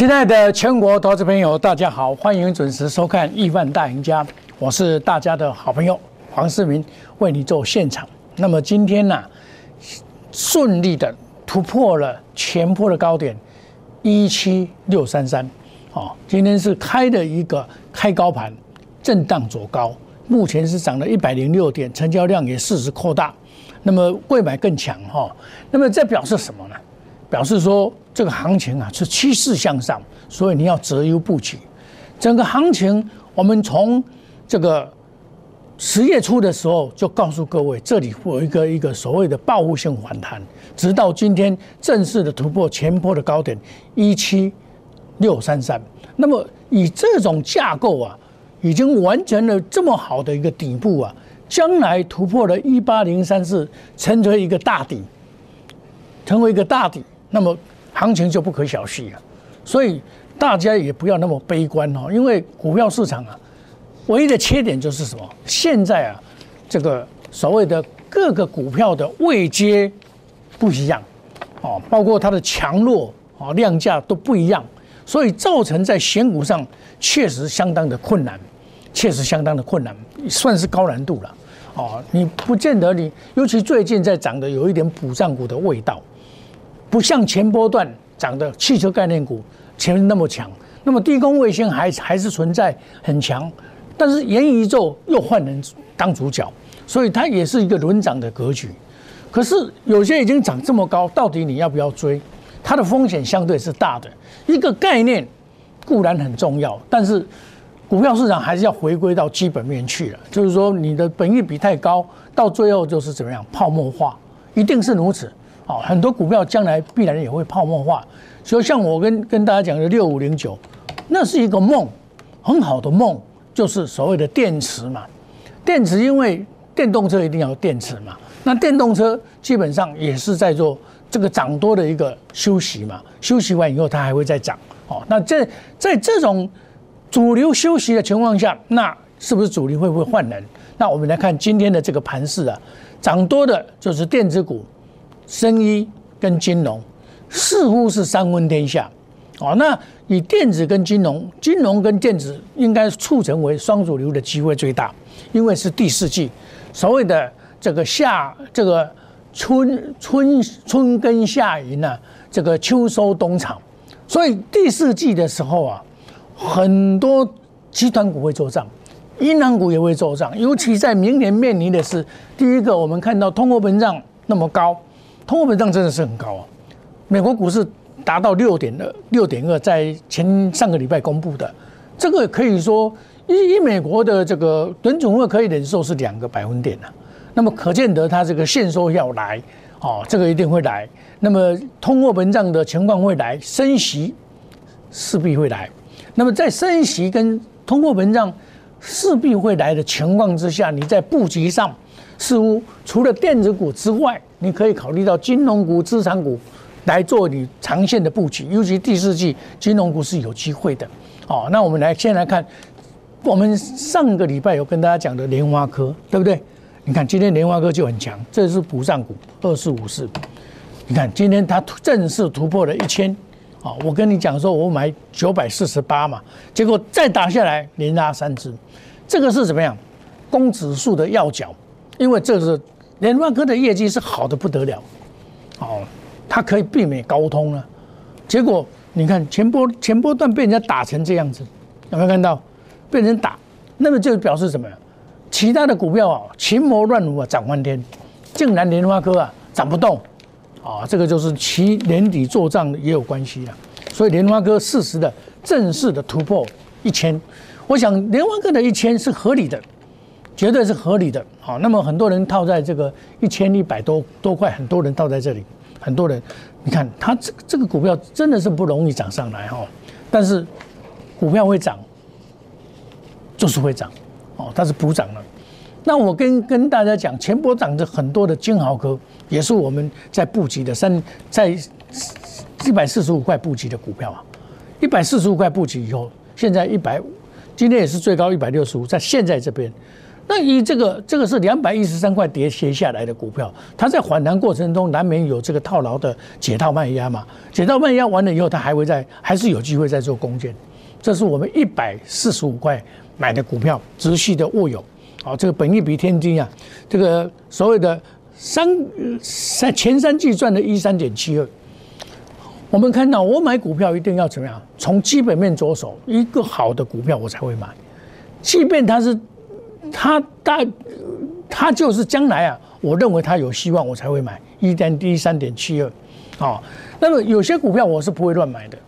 亲爱的全国投资朋友，大家好，欢迎准时收看《亿万大赢家》，我是大家的好朋友黄世明，为你做现场。那么今天呢，顺利的突破了前坡的高点一七六三三，哦，今天是开的一个开高盘，震荡走高，目前是涨了一百零六点，成交量也适时扩大，那么未买更强哈，那么这表示什么呢？表示说这个行情啊是趋势向上，所以你要择优布局。整个行情，我们从这个十月初的时候就告诉各位，这里会有一个一个所谓的报复性反弹，直到今天正式的突破前坡的高点一七六三三。那么以这种架构啊，已经完成了这么好的一个底部啊，将来突破了一八零三四，成为一个大底，成为一个大底。那么行情就不可小觑了，所以大家也不要那么悲观哦，因为股票市场啊，唯一的缺点就是什么？现在啊，这个所谓的各个股票的位阶不一样哦，包括它的强弱啊、量价都不一样，所以造成在选股上确实相当的困难，确实相当的困难，算是高难度了哦。你不见得你，尤其最近在涨的有一点补涨股的味道。不像前波段涨的汽车概念股前面那么强，那么低空卫星还还是存在很强，但是元宇宙又换人当主角，所以它也是一个轮涨的格局。可是有些已经涨这么高，到底你要不要追？它的风险相对是大的。一个概念固然很重要，但是股票市场还是要回归到基本面去了。就是说，你的本益比太高，到最后就是怎么样泡沫化，一定是如此。哦，很多股票将来必然也会泡沫化，所以像我跟跟大家讲的六五零九，那是一个梦，很好的梦，就是所谓的电池嘛。电池因为电动车一定要电池嘛，那电动车基本上也是在做这个涨多的一个休息嘛，休息完以后它还会再涨。哦，那这在这种主流休息的情况下，那是不是主力会不会换人？那我们来看今天的这个盘势啊，涨多的就是电子股。生医跟金融似乎是三分天下，哦，那以电子跟金融，金融跟电子应该促成为双主流的机会最大，因为是第四季，所谓的这个夏这个春春春耕夏耘呢，这个秋收冬藏，所以第四季的时候啊，很多集团股会做账，银行股也会做账，尤其在明年面临的是第一个，我们看到通货膨胀那么高。通货膨胀真的是很高啊！美国股市达到六点二，六点二，在前上个礼拜公布的，这个可以说，以以美国的这个联总会可以忍受是两个百分点啊。那么可见得它这个限收要来，哦，这个一定会来。那么通货膨胀的情况会来，升息势必会来。那么在升息跟通货膨胀势必会来的情况之下，你在布局上。似乎除了电子股之外，你可以考虑到金融股、资产股来做你长线的布局，尤其第四季金融股是有机会的。哦，那我们来先来看，我们上个礼拜有跟大家讲的莲花科，对不对？你看今天莲花科就很强，这是补上股二四五四。你看今天它正式突破了一千，啊，我跟你讲说，我买九百四十八嘛，结果再打下来连拉三只，这个是怎么样？公指数的要角。因为这是联发科的业绩是好的不得了，哦，它可以避免高通了。结果你看前波前波段被人家打成这样子，有没有看到？被人打，那么就表示什么？其他的股票啊，群魔乱舞啊，涨翻天，竟然联发科啊涨不动，啊，这个就是其年底做账也有关系啊。所以联发科适时的正式的突破一千，我想联发科的一千是合理的。绝对是合理的，好，那么很多人套在这个一千一百多多块，很多人套在这里，很多人，你看它这这个股票真的是不容易涨上来哈，但是股票会涨，就是会涨，哦，它是补涨了。那我跟跟大家讲，前波涨着很多的金豪科，也是我们在布局的三在一百四十五块布局的股票啊，一百四十五块布局以后，现在一百，今天也是最高一百六十五，在现在这边。那以这个这个是两百一十三块跌跌下来的股票，它在反弹过程中难免有这个套牢的解套卖压嘛？解套卖压完了以后，它还会在还是有机会再做攻坚。这是我们一百四十五块买的股票，直系的握有。好，这个本益比天低啊，这个所谓的三三前三季赚的一三点七二。我们看到，我买股票一定要怎么样？从基本面着手，一个好的股票我才会买，即便它是它大，它就是将来啊，我认为它有希望，我才会买一点一三点七二。好，那么有些股票我是不会乱买的。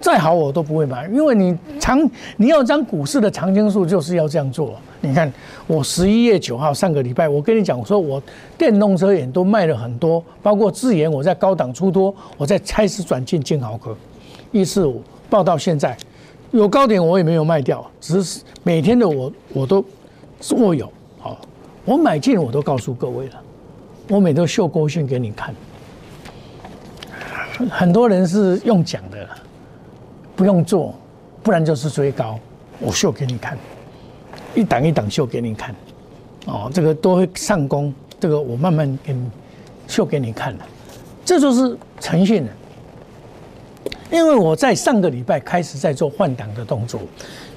再好我都不会买，因为你长你要涨股市的长青树就是要这样做。你看我十一月九号上个礼拜，我跟你讲我说，我电动车也都卖了很多，包括智研我在高档出多，我在开始转进金豪科，一四五报到现在有高点我也没有卖掉，只是每天的我我都握有。好，我买进我都告诉各位了，我每都秀勾讯给你看，很多人是用讲的。不用做，不然就是追高。我秀给你看，一档一档秀给你看。哦，这个都会上攻，这个我慢慢给你秀给你看了。这就是诚信的。因为我在上个礼拜开始在做换挡的动作，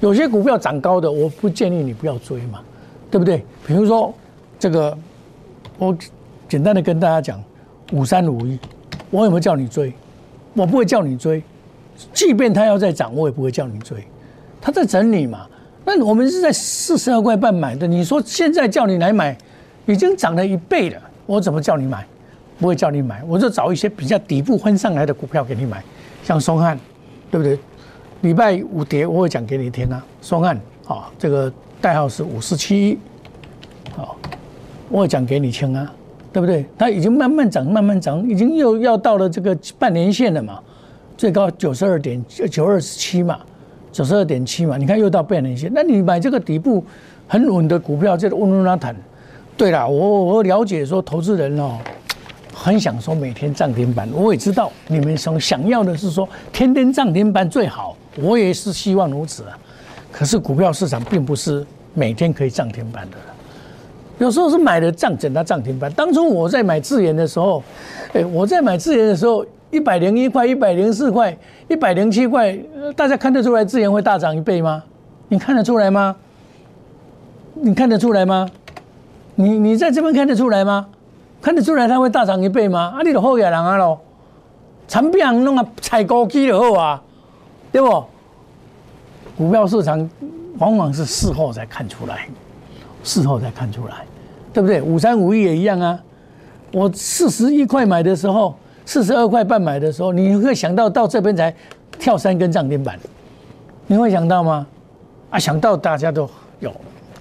有些股票涨高的，我不建议你不要追嘛，对不对？比如说这个，我简单的跟大家讲，五三五一，我有没有叫你追？我不会叫你追。即便它要再涨，我也不会叫你追，它在整理嘛。那我们是在四十二块半买的，你说现在叫你来买，已经涨了一倍了，我怎么叫你买？不会叫你买，我就找一些比较底部分上来的股票给你买，像松汉，对不对？礼拜五跌，我会讲给你听啊。松汉，啊，这个代号是五四七一，好，我讲给你听啊，对不对？它已经慢慢涨，慢慢涨，已经又要到了这个半年线了嘛。最高九十二点九二十七嘛，九十二点七嘛，你看又到半年线，那你买这个底部很稳的股票，这个温温拉坦。对了，我我了解说投资人哦，很想说每天涨停板，我也知道你们想想要的是说天天涨停板最好，我也是希望如此啊。可是股票市场并不是每天可以涨停板的，有时候是买了涨，整它涨停板。当初我在买智研的时候，哎，我在买智研的时候。一百零一块，一百零四块，一百零七块，大家看得出来资源会大涨一倍吗？你看得出来吗？你看得出来吗？你你在这边看得出来吗？看得出来它会大涨一倍吗？啊，你都好野人啊喽，产品弄啊采高机就好啊，对不？股票市场往往是事后才看出来，事后才看出来，对不对？五三五一也一样啊，我四十一块买的时候。四十二块半买的时候，你会想到到这边才跳三根涨停板，你会想到吗？啊，想到大家都有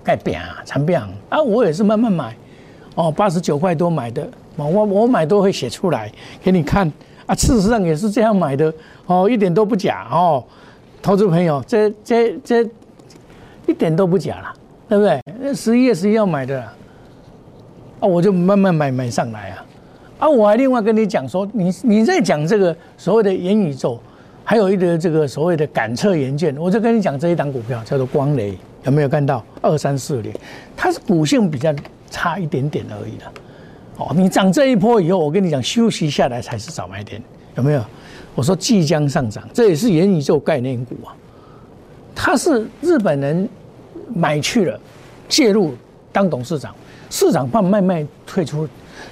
盖变啊，长变啊，我也是慢慢买，哦，八十九块多买的，我我买都会写出来给你看啊，事实上也是这样买的哦，一点都不假哦，投资朋友，这这这一点都不假了，对不对？那十一月十一号买的，啊，我就慢慢买买上来啊。啊，我还另外跟你讲说，你你在讲这个所谓的元宇宙，还有一个这个所谓的感测元件，我就跟你讲这一档股票叫做光雷，有没有看到二三四零？它是股性比较差一点点而已的。哦，你涨这一波以后，我跟你讲休息下来才是早买点，有没有？我说即将上涨，这也是元宇宙概念股啊。他是日本人买去了，介入当董事长，市场怕卖卖退出。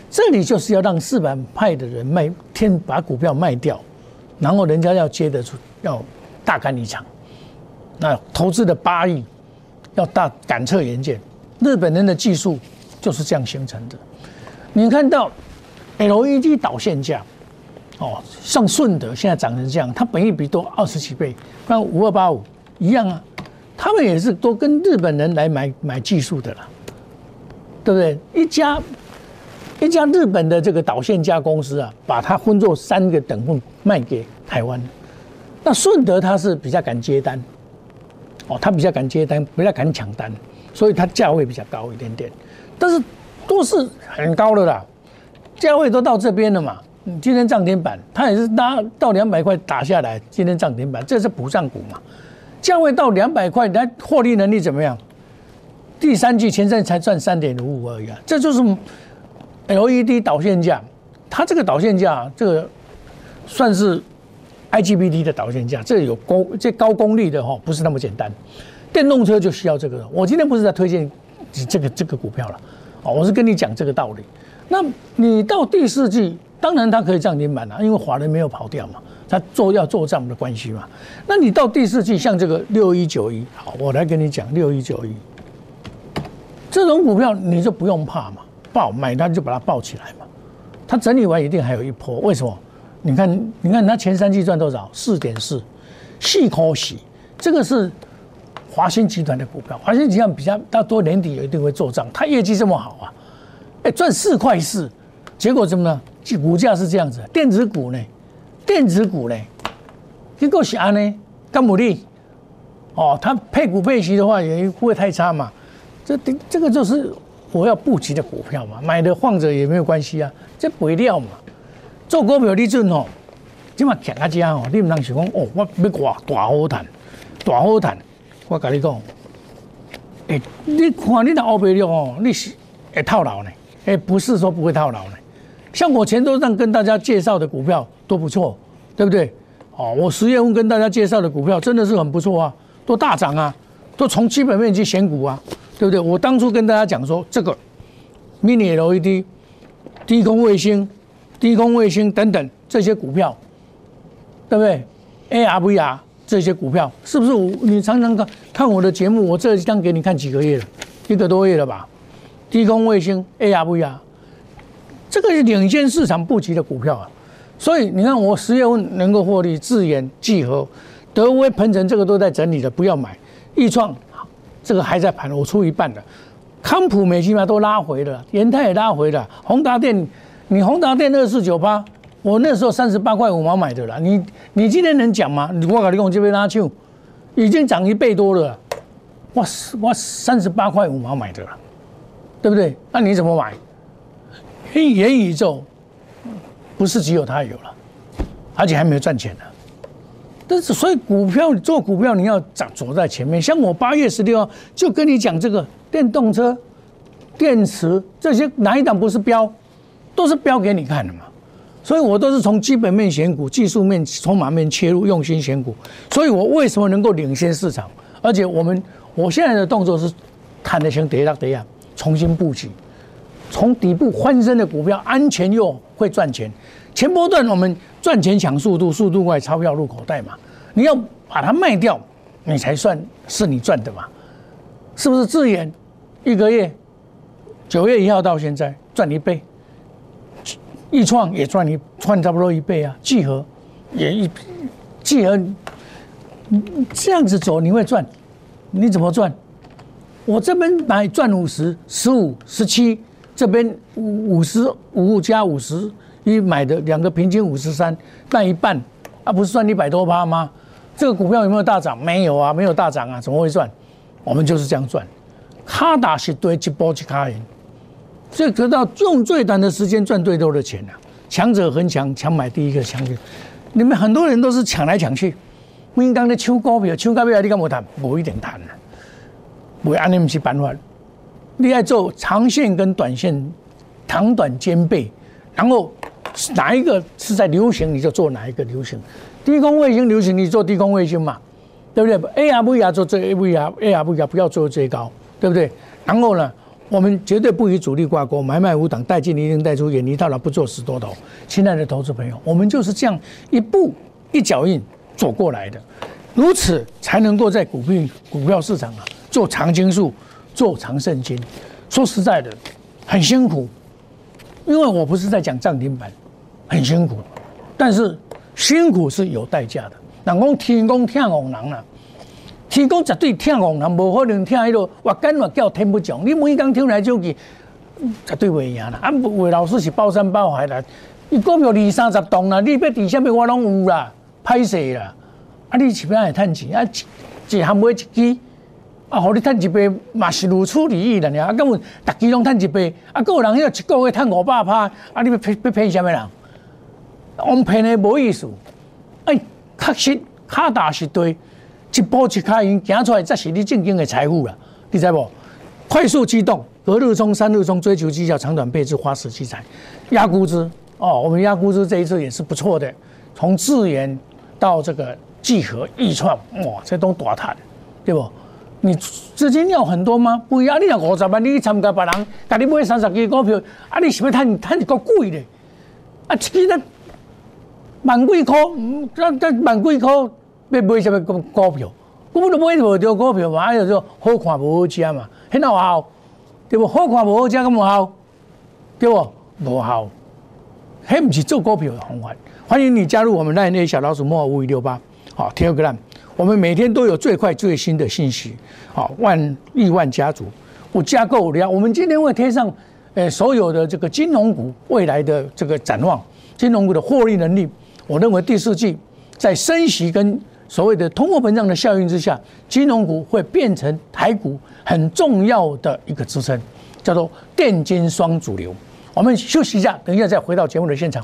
这里就是要让四板派的人卖，天把股票卖掉，然后人家要接得出，要大干一场。那投资的八亿，要大感测元件，日本人的技术就是这样形成的。你看到 LED 导线架，哦，像顺德现在涨成这样，它本益比多二十几倍，那五二八五一样啊，他们也是都跟日本人来买买技术的了，对不对？一家。一家日本的这个导线加公司啊，把它分作三个等份卖给台湾。那顺德它是比较敢接单，哦，它比较敢接单，比较敢抢单，所以它价位比较高一点点。但是都是很高的啦，价位都到这边了嘛。今天涨停板，它也是拉到两百块打下来，今天涨停板，这是补涨股嘛。价位到两百块，它获利能力怎么样？第三季前三才赚三点五五而已啊，这就是 LED 导线架，它这个导线架这个算是 IGBT 的导线架，这有高这高功率的哈，不是那么简单。电动车就需要这个，我今天不是在推荐这个这个股票了，哦，我是跟你讲这个道理。那你到第四季，当然它可以涨停板了，因为华人没有跑掉嘛，它做要做账的关系嘛。那你到第四季，像这个六一九一，好，我来跟你讲六一九一。这种股票你就不用怕嘛，爆买它就把它爆起来嘛。它整理完一定还有一波，为什么？你看，你看它前三季赚多少？四点四，细可喜。这个是华兴集团的股票，华兴集团比较大多年底也一定会做账，它业绩这么好啊，哎，赚四块四，结果怎么呢？股价是这样子，电子股呢？电子股呢？结果是安呢？干姆利，哦，它配股配息的话也不会太差嘛。这这个就是我要布局的股票嘛，买的放着也没有关系啊，这不料嘛。做股票你准哦，即嘛强啊家哦，你唔能想讲哦，我要挂大好谈，大好谈。我跟你讲，哎，你看你那欧贝料哦，你是会套牢呢？哎，不是说不会套牢呢。像我前头上跟大家介绍的股票都不错，对不对？哦，我十月份跟大家介绍的股票真的是很不错啊，都大涨啊，都从基本面去选股啊。对不对？我当初跟大家讲说，这个 mini LED、低空卫星、低空卫星等等这些股票，对不对？AR、VR 这些股票，是不是我你常常看看我的节目？我这张给你看几个月了，一个多月了吧？低空卫星、AR、VR，这个是领先市场布局的股票啊。所以你看，我十月份能够获利，智研、聚合、德威、鹏程，这个都在整理的，不要买。易创。这个还在盘，我出一半的，康普美基嘛都拉回了，延泰也拉回了，宏达电，你宏达电二四九八，我那时候三十八块五毛买的了，你你今天能讲吗？我跟你讲这边拉去，已经涨一倍多了，哇塞哇三十八块五毛买的了，对不对？那你怎么买？元宇宙不是只有它有了，而且还没有赚钱呢。但是，所以股票做股票，你要走走在前面。像我八月十六号就跟你讲这个电动车、电池这些哪一档不是标，都是标给你看的嘛。所以我都是从基本面选股、技术面、筹码面切入，用心选股。所以我为什么能够领先市场？而且我们我现在的动作是，看得像跌到跌啊，重新布局，从底部翻身的股票，安全又会赚钱。前波段我们赚钱抢速度，速度快，钞票入口袋嘛。你要把它卖掉，你才算是你赚的嘛？是不是？自研一个月，九月一号到现在赚一倍，易创也赚一赚差不多一倍啊。聚合也一聚合，这样子走你会赚？你怎么赚？我这边买赚五十、十五、十七，这边五五十五加五十。你买的两个平均五十三，那一半啊，不是赚一百多趴吗？这个股票有没有大涨？没有啊，没有大涨啊，怎么会赚？我们就是这样赚，卡打是对一波一卡赢，所以得到用最短的时间赚最多的钱啊！强者恒强，强买第一个强者。你们很多人都是抢来抢去，应当的抢股票，抢股票你敢无谈？无一点谈啊！为安尼不是办法，你要做长线跟短线，长短兼备，然后。哪一个是在流行，你就做哪一个流行。低空卫星流行，你做低空卫星嘛，对不对？AR、VR 做最 VR、AR、VR 不要做最高，对不对？然后呢，我们绝对不与主力挂钩，买卖无挡，带进一定带出，远离套牢，不做死多头。亲爱的投资朋友，我们就是这样一步一脚印走过来的，如此才能够在股票股票市场啊做长青树，做长胜金。说实在的，很辛苦，因为我不是在讲涨停板。很辛苦，但是辛苦是有代价的。人讲天公听红人啦，天公绝对听红人，无可能听迄个我干我叫天不讲。你每讲听来就去，绝对袂赢啦。啊，魏老师是包山包海啦，你股票二三十栋啦，你要底下面我拢有啦，歹势啦。啊，你是要来趁钱？啊，一项买一支，啊，互你趁一倍嘛是如此利益啦。啊，根本逐支拢趁一倍，啊，个人迄个一个月趁五百趴，啊，你要骗要骗什么人？我们骗的无意思，哎，确实卡大是对，一步一卡赢，行出来才是你正经的财富啦，你知无？快速机动，隔日冲、三日冲，追求绩效，长短配置，花时机财，压估值哦。我们压估值这一次也是不错的，从智研到这个聚合、易创，哇，这都大谈，对不？你资金要很多吗？不要，你若五十万，你去参加别人，甲你买三十支股票，啊，你是要赚赚一个贵的？啊，其实万几块，这这万几块要买什么股股票？根本都买无着股票嘛，哎呀，就好看无好吃嘛。很好效，对不？好看无好吃咁无效，对不？无效，迄唔是做股票的方法。欢迎你加入我们那那小老鼠莫五五六八，好，Telegram，我们每天都有最快最新的信息。好，万亿万家族，我加购了。我们今天会贴上，诶，所有的这个金融股未来的这个展望，金融股的获利能力。我认为第四季在升息跟所谓的通货膨胀的效应之下，金融股会变成台股很重要的一个支撑，叫做电金双主流。我们休息一下，等一下再回到节目的现场。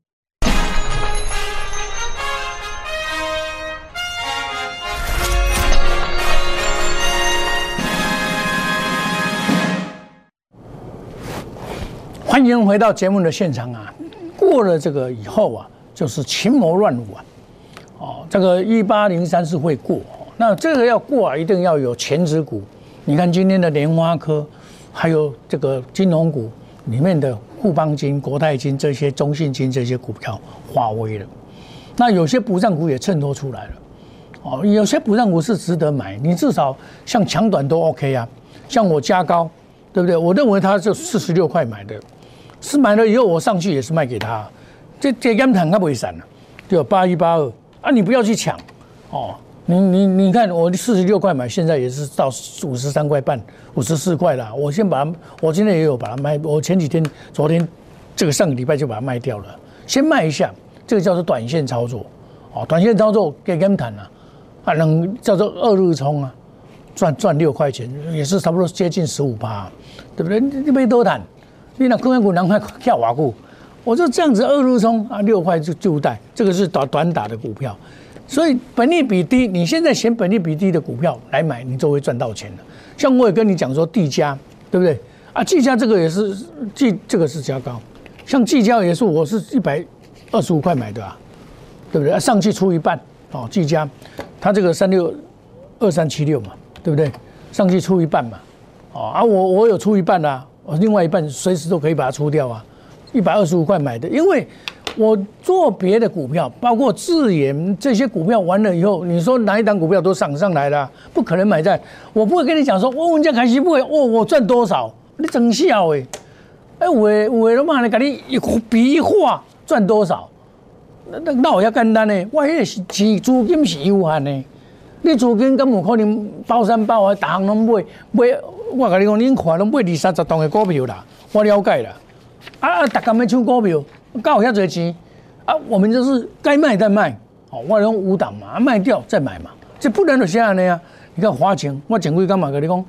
欢迎回到节目的现场啊！过了这个以后啊，就是群魔乱舞啊！哦，这个一八零三是会过，那这个要过啊，一定要有前指股。你看今天的莲花科，还有这个金融股里面的富邦金、国泰金这些、中信金这些股票化为了。那有些补涨股也衬托出来了。哦，有些补涨股是值得买，你至少像强短都 OK 啊。像我加高，对不对？我认为它就四十六块买的。是买了以后，我上去也是卖给他，这这根坦它不会散了，对八一八二啊，你不要去抢哦，你你你看，我四十六块买，现在也是到五十三块半，五十四块了。我先把它，我今天也有把它卖，我前几天、昨天这个上个礼拜就把它卖掉了，先卖一下，这个叫做短线操作哦，短线操作给根坦啊，啊能叫做二日冲啊，赚赚六块钱，也是差不多接近十五趴，对不对？你没多谈。你那空间股两块跳瓦股，我就这样子二路冲啊，六块就就带，这个是短短打的股票，所以本利比低，你现在选本利比低的股票来买，你就会赚到钱了。像我也跟你讲说，地价对不对啊？地价这个也是季，这个是加高，像季价也是，我是一百二十五块买的啊，对不对？上去出一半哦，季价，它这个三六二三七六嘛，对不对？上去出一半嘛，哦啊，我我有出一半啊。另外一半随时都可以把它出掉啊，一百二十五块买的，因为我做别的股票，包括智研这些股票完了以后，你说哪一档股票都涨上来了，不可能买在，我不会跟你讲说，我们家凯西不会，哦，我赚多少，你真笑诶，哎，我我他妈的给你一笔画赚多少，那那那我要简单呢，我迄是是资金是有限的，你资金根本可能包山包海，大行拢买买。我跟你讲，恁看拢买二三十档的股票啦，我了解啦。啊，大家要抢股票，搞遐侪钱啊！我们就是该卖再卖，哦，我用五档嘛，卖掉再买嘛，这不然就这样的呀。你看花钱，我前几干嘛跟你讲？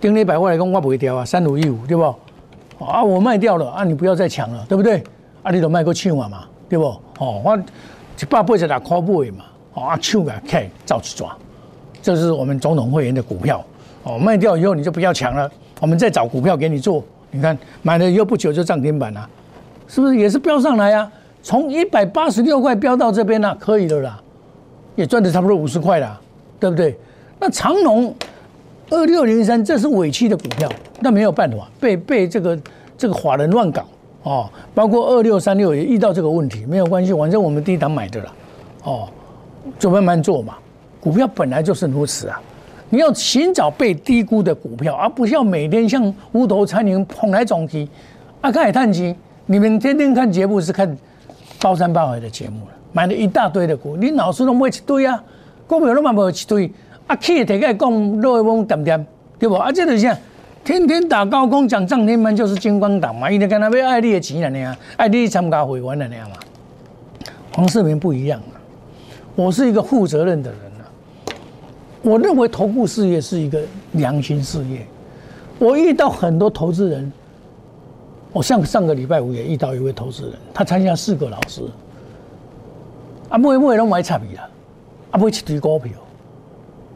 顶礼拜我来讲，我卖掉啊，三五一五对不？啊，我卖掉了啊，你不要再抢了，对不对？啊，你都卖个抢啊嘛，对不？哦，我一百八十六块买嘛，哦，啊抢啊，开照去抓，这是我们总统会员的股票。哦，卖掉以后你就不要抢了，我们再找股票给你做。你看买了以后不久就涨停板了，是不是也是飙上来啊？从一百八十六块飙到这边了，可以的啦，也赚的差不多五十块了，对不对？那长隆二六零三这是尾期的股票，那没有办法，被被这个这个法人乱搞哦，包括二六三六也遇到这个问题，没有关系，反正我们低档买的了，哦，就慢慢做嘛。股票本来就是如此啊，你要寻找被低估的股票，而不是要每天像无头苍蝇捧来撞去。啊，看海探机，你们天天看节目是看包山包海的节目了，买了一大堆的股，你老师都买一堆啊，股票都买不一堆。啊，去大概讲落一翁点点，对不？啊，这就是？天天打高空讲涨停板就是金光党嘛，伊就跟他要爱你的钱了呢，爱你参加会员了呢嘛。黄世明不一样啊，我是一个负责任的人。我认为投顾事业是一个良心事业。我遇到很多投资人，我像上个礼拜五也遇到一位投资人，他参加四个老师，啊，每每拢买差别啦，啊，买一堆股票。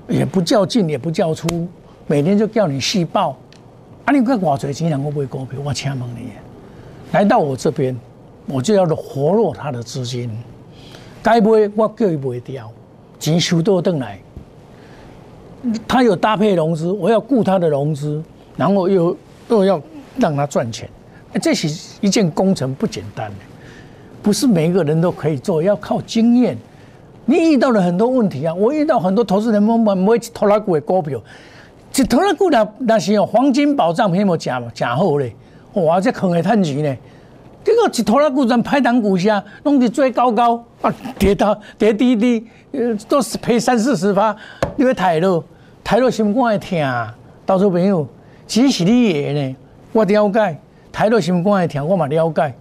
也不较劲，也不较出，每天就叫你细报。啊，你看我最近两个不会股票，我请问你，来到我这边，我就要活络他的资金。该不会我叫伊不会掉，钱收到回来。他有搭配融资，我要顾他的融资，然后又又要让他赚钱。这是一件工程不简单的，不是每一个人都可以做，要靠经验。你遇到了很多问题啊！我遇到很多投资人，我们每次投那股的股票，一投那股那那是有黄金保障，偏冇假假好嘞！哇，这坑会赚钱呢！结果一投那股人拍档股下，弄得最高高啊，跌到跌低低，呃，都是赔三四十发，你会抬落，抬落心肝会疼。投资朋友，其实你也呢，我了解，抬落心肝会疼，我嘛了解。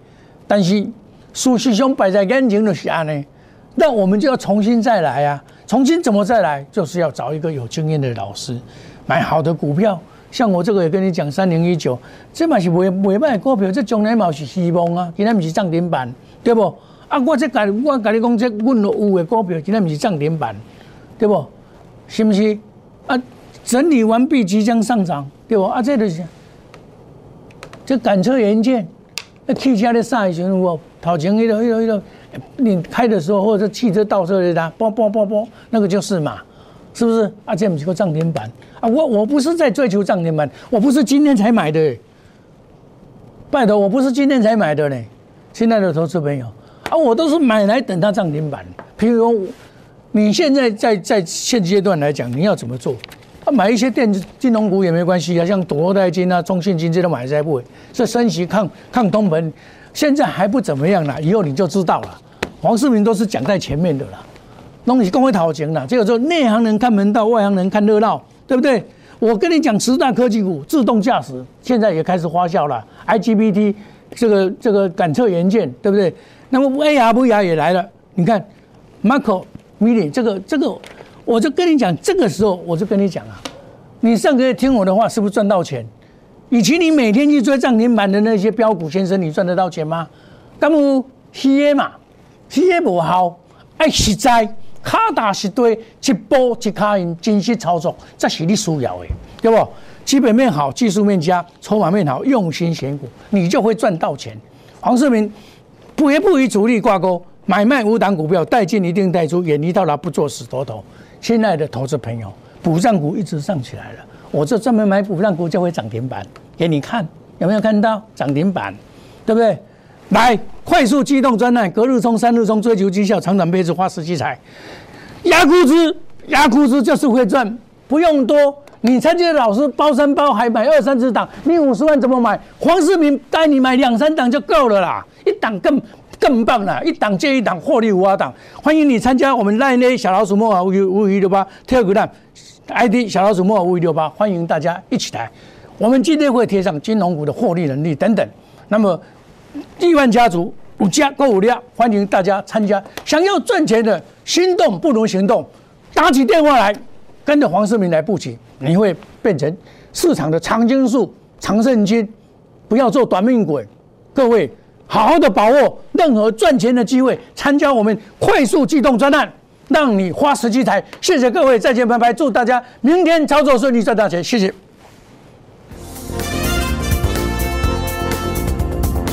但是事实上摆在眼前就是安尼。那我们就要重新再来啊！重新怎么再来？就是要找一个有经验的老师，买好的股票。像我这个也跟你讲，三零一九，这嘛是未未卖股票，这将来嘛是希望啊！今天不是涨停板，对不？啊，我这甲我甲你讲，这阮有的股票，今天不是涨停板，对不？是不是？啊，整理完毕即将上涨，对不？啊，这就是，这赶车元件，那汽车的啥时候？头前迄个、迄个、迄个。你开的时候，或者汽车倒车的它，啵啵啵啵，那个就是嘛，是不是？啊，这不是个涨停板啊！我我不是在追求涨停板，我不是今天才买的，拜托，我不是今天才买的呢。亲爱的投资朋友啊，我都是买来等它涨停板。譬如说，你现在在在现阶段来讲，你要怎么做？啊，买一些电子金融股也没关系啊，像国泰金啊、中信金这种买在不会，这升息抗抗通膨。现在还不怎么样了，以后你就知道了。黄世明都是讲在前面的啦，东西公会讨钱了。这个说内行人看门道，外行人看热闹，对不对？我跟你讲，十大科技股自动驾驶现在也开始发酵了，IGBT 这个这个感测元件，对不对？那么 AR、VR 也来了。你看，Marco Mini 这个这个，我就跟你讲，这个时候我就跟你讲啊，你上个月听我的话，是不是赚到钱？以前你每天去追涨停板的那些标股先生，你赚得到钱吗？干么 A 嘛，A 不好，爱实在，卡打实对，一波一卡赢，精细操作，这是你需要的，对不？基本面好，技术面佳，筹码面好，用心选股，你就会赚到钱。黄世明不也不与主力挂钩，买卖无档股票，带进一定带出，远离到达不做死多头。亲爱的投资朋友，补涨股一直上起来了。我这专门买补涨股就会涨停板给你看，有没有看到涨停板？对不对？来，快速机动专案，隔日冲、三日冲，追求绩效，长短配置，花时机财，压估值，压估值就是会赚，不用多。你参加老师包山包海买二三十档，你五十万怎么买？黄世明带你买两三档就够了啦，一档更更棒了，一档接一档，获利无法挡。欢迎你参加我们赖内小老鼠莫啊五五一六八特股蛋。ID 小老鼠莫五一六八，欢迎大家一起来。我们今天会贴上金融股的获利能力等等。那么亿万家族五家购物量，欢迎大家参加。想要赚钱的，心动不如行动，打起电话来，跟着黄世明来布局，你会变成市场的长青树、长胜金。不要做短命鬼，各位好好的把握任何赚钱的机会，参加我们快速机动专案。让你花十几台，谢谢各位，再见，拜拜，祝大家明天操作顺利，赚大钱，谢谢。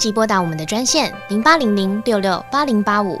即拨打我们的专线零八零零六六八零八五。